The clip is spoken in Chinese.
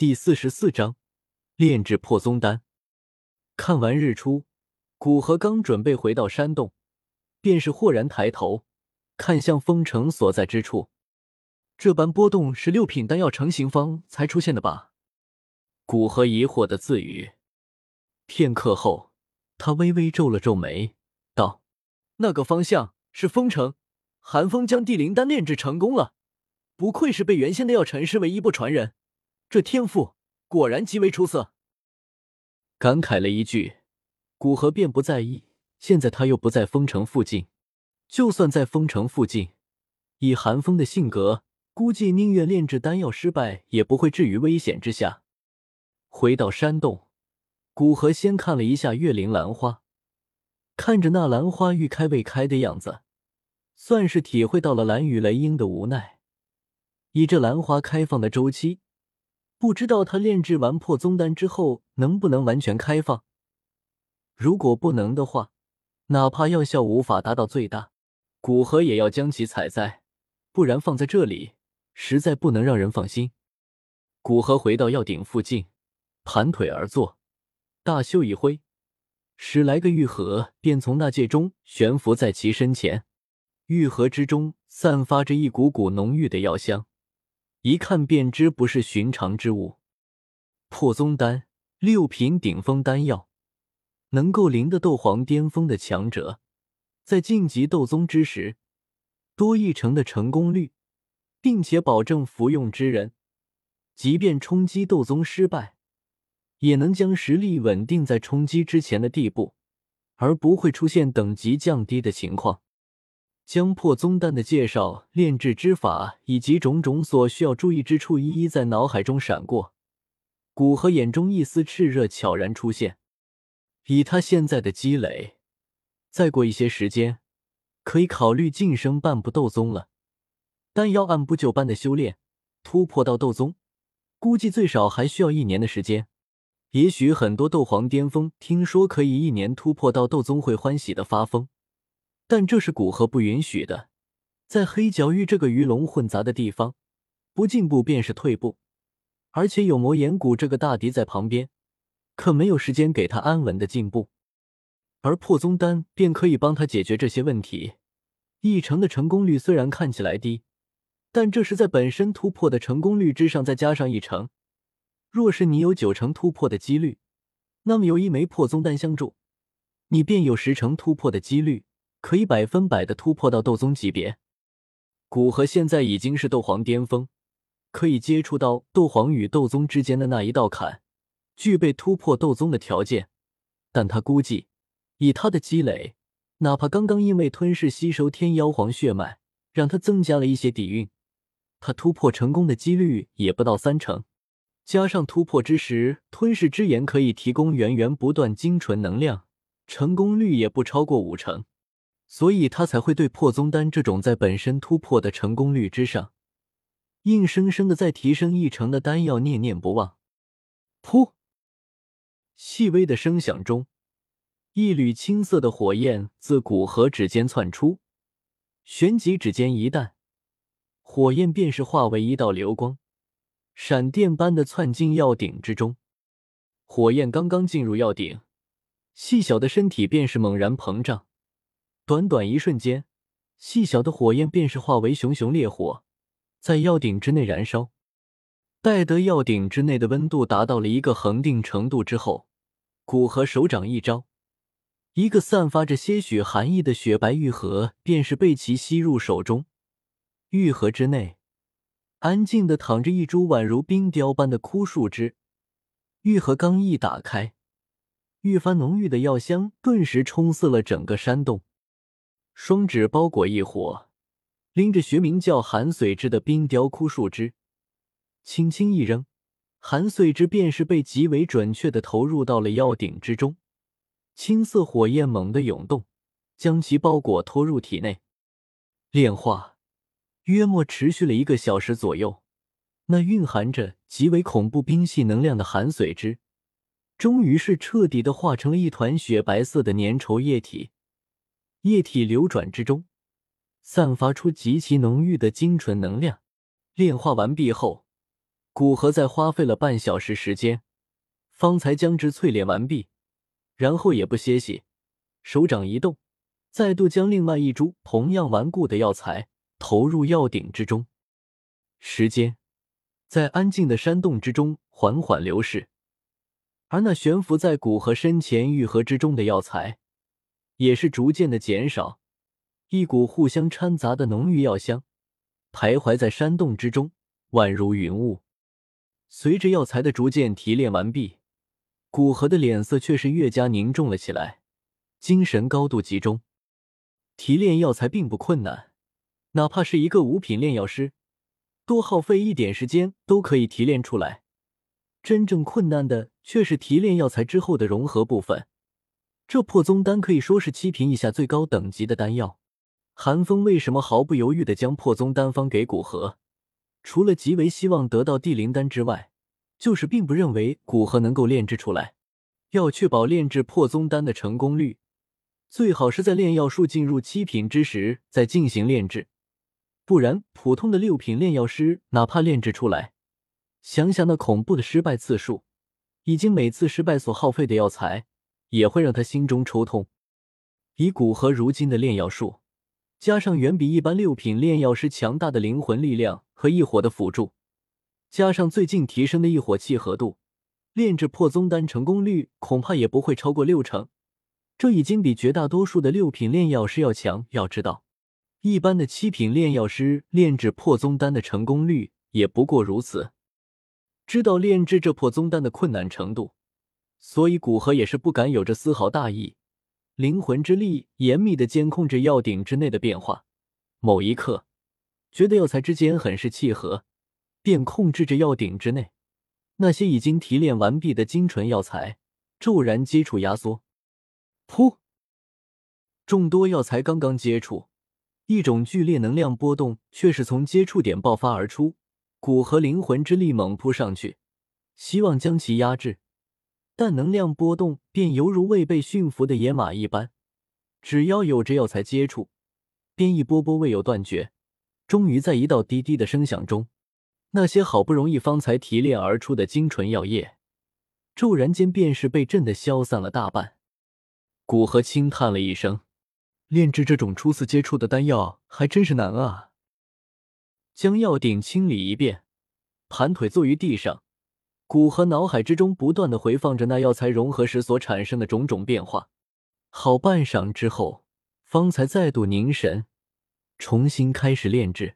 第四十四章炼制破宗丹。看完日出，古河刚准备回到山洞，便是豁然抬头，看向封城所在之处。这般波动是六品丹药成型方才出现的吧？古河疑惑的自语。片刻后，他微微皱了皱眉，道：“那个方向是封城，寒风将地灵丹炼制成功了，不愧是被原先的药尘视为衣钵传人。”这天赋果然极为出色，感慨了一句，古河便不在意。现在他又不在封城附近，就算在封城附近，以寒风的性格，估计宁愿炼制丹药失败，也不会置于危险之下。回到山洞，古河先看了一下月灵兰花，看着那兰花欲开未开的样子，算是体会到了蓝雨雷鹰的无奈。以这兰花开放的周期。不知道他炼制完破宗丹之后能不能完全开放？如果不能的话，哪怕药效无法达到最大，古河也要将其采摘，不然放在这里实在不能让人放心。古河回到药鼎附近，盘腿而坐，大袖一挥，十来个玉盒便从那戒中悬浮在其身前，玉盒之中散发着一股股浓郁的药香。一看便知不是寻常之物。破宗丹，六品顶峰丹药，能够凌得斗皇巅峰的强者，在晋级斗宗之时，多一成的成功率，并且保证服用之人，即便冲击斗宗失败，也能将实力稳定在冲击之前的地步，而不会出现等级降低的情况。将破宗丹的介绍、炼制之法以及种种所需要注意之处一一在脑海中闪过，古河眼中一丝炽热悄然出现。以他现在的积累，再过一些时间，可以考虑晋升半步斗宗了。但要按部就班的修炼，突破到斗宗，估计最少还需要一年的时间。也许很多斗皇巅峰听说可以一年突破到斗宗，会欢喜的发疯。但这是古河不允许的，在黑角域这个鱼龙混杂的地方，不进步便是退步，而且有魔岩谷这个大敌在旁边，可没有时间给他安稳的进步。而破宗丹便可以帮他解决这些问题。一成的成功率虽然看起来低，但这是在本身突破的成功率之上再加上一成。若是你有九成突破的几率，那么有一枚破宗丹相助，你便有十成突破的几率。可以百分百的突破到斗宗级别。古河现在已经是斗皇巅峰，可以接触到斗皇与斗宗之间的那一道坎，具备突破斗宗的条件。但他估计，以他的积累，哪怕刚刚因为吞噬吸收天妖皇血脉，让他增加了一些底蕴，他突破成功的几率也不到三成。加上突破之时，吞噬之炎可以提供源源不断精纯能量，成功率也不超过五成。所以他才会对破宗丹这种在本身突破的成功率之上，硬生生的再提升一成的丹药念念不忘。噗！细微的声响中，一缕青色的火焰自古河指尖窜出，旋即指尖一弹，火焰便是化为一道流光，闪电般的窜进药鼎之中。火焰刚刚进入药鼎，细小的身体便是猛然膨胀。短短一瞬间，细小的火焰便是化为熊熊烈火，在药鼎之内燃烧。待得药鼎之内的温度达到了一个恒定程度之后，古河手掌一招，一个散发着些许寒意的雪白玉盒便是被其吸入手中。玉盒之内，安静的躺着一株宛如冰雕般的枯树枝。玉盒刚一打开，愈发浓郁的药香顿时冲刺了整个山洞。双指包裹一火，拎着学名叫寒髓枝的冰雕枯树枝，轻轻一扔，寒髓枝便是被极为准确的投入到了药鼎之中。青色火焰猛地涌动，将其包裹拖入体内。炼化约莫持续了一个小时左右，那蕴含着极为恐怖冰系能量的寒髓枝，终于是彻底的化成了一团雪白色的粘稠液体。液体流转之中，散发出极其浓郁的精纯能量。炼化完毕后，古河在花费了半小时时间，方才将之淬炼完毕，然后也不歇息，手掌一动，再度将另外一株同样顽固的药材投入药鼎之中。时间在安静的山洞之中缓缓流逝，而那悬浮在古河身前玉盒之中的药材，也是逐渐的减少。一股互相掺杂的浓郁药香徘徊在山洞之中，宛如云雾。随着药材的逐渐提炼完毕，古河的脸色却是越加凝重了起来，精神高度集中。提炼药材并不困难，哪怕是一个五品炼药师，多耗费一点时间都可以提炼出来。真正困难的却是提炼药材之后的融合部分。这破宗丹可以说是七品以下最高等级的丹药。韩风为什么毫不犹豫的将破宗丹方给古河？除了极为希望得到地灵丹之外，就是并不认为古河能够炼制出来。要确保炼制破宗丹的成功率，最好是在炼药术进入七品之时再进行炼制，不然普通的六品炼药师哪怕炼制出来，想想那恐怖的失败次数，以及每次失败所耗费的药材，也会让他心中抽痛。以古河如今的炼药术。加上远比一般六品炼药师强大的灵魂力量和异火的辅助，加上最近提升的异火契合度，炼制破宗丹成功率恐怕也不会超过六成。这已经比绝大多数的六品炼药师要强。要知道，一般的七品炼药师炼制破宗丹的成功率也不过如此。知道炼制这破宗丹的困难程度，所以古河也是不敢有着丝毫大意。灵魂之力严密的监控着药鼎之内的变化，某一刻，觉得药材之间很是契合，便控制着药鼎之内那些已经提炼完毕的精纯药材骤然接触压缩。噗！众多药材刚刚接触，一种剧烈能量波动却是从接触点爆发而出，古河灵魂之力猛扑上去，希望将其压制。但能量波动便犹如未被驯服的野马一般，只要有着药材接触，便一波波未有断绝。终于在一道滴滴的声响中，那些好不容易方才提炼而出的精纯药液，骤然间便是被震得消散了大半。古河轻叹了一声：“炼制这种初次接触的丹药还真是难啊！”将药鼎清理一遍，盘腿坐于地上。古河脑海之中不断的回放着那药材融合时所产生的种种变化，好半晌之后，方才再度凝神，重新开始炼制。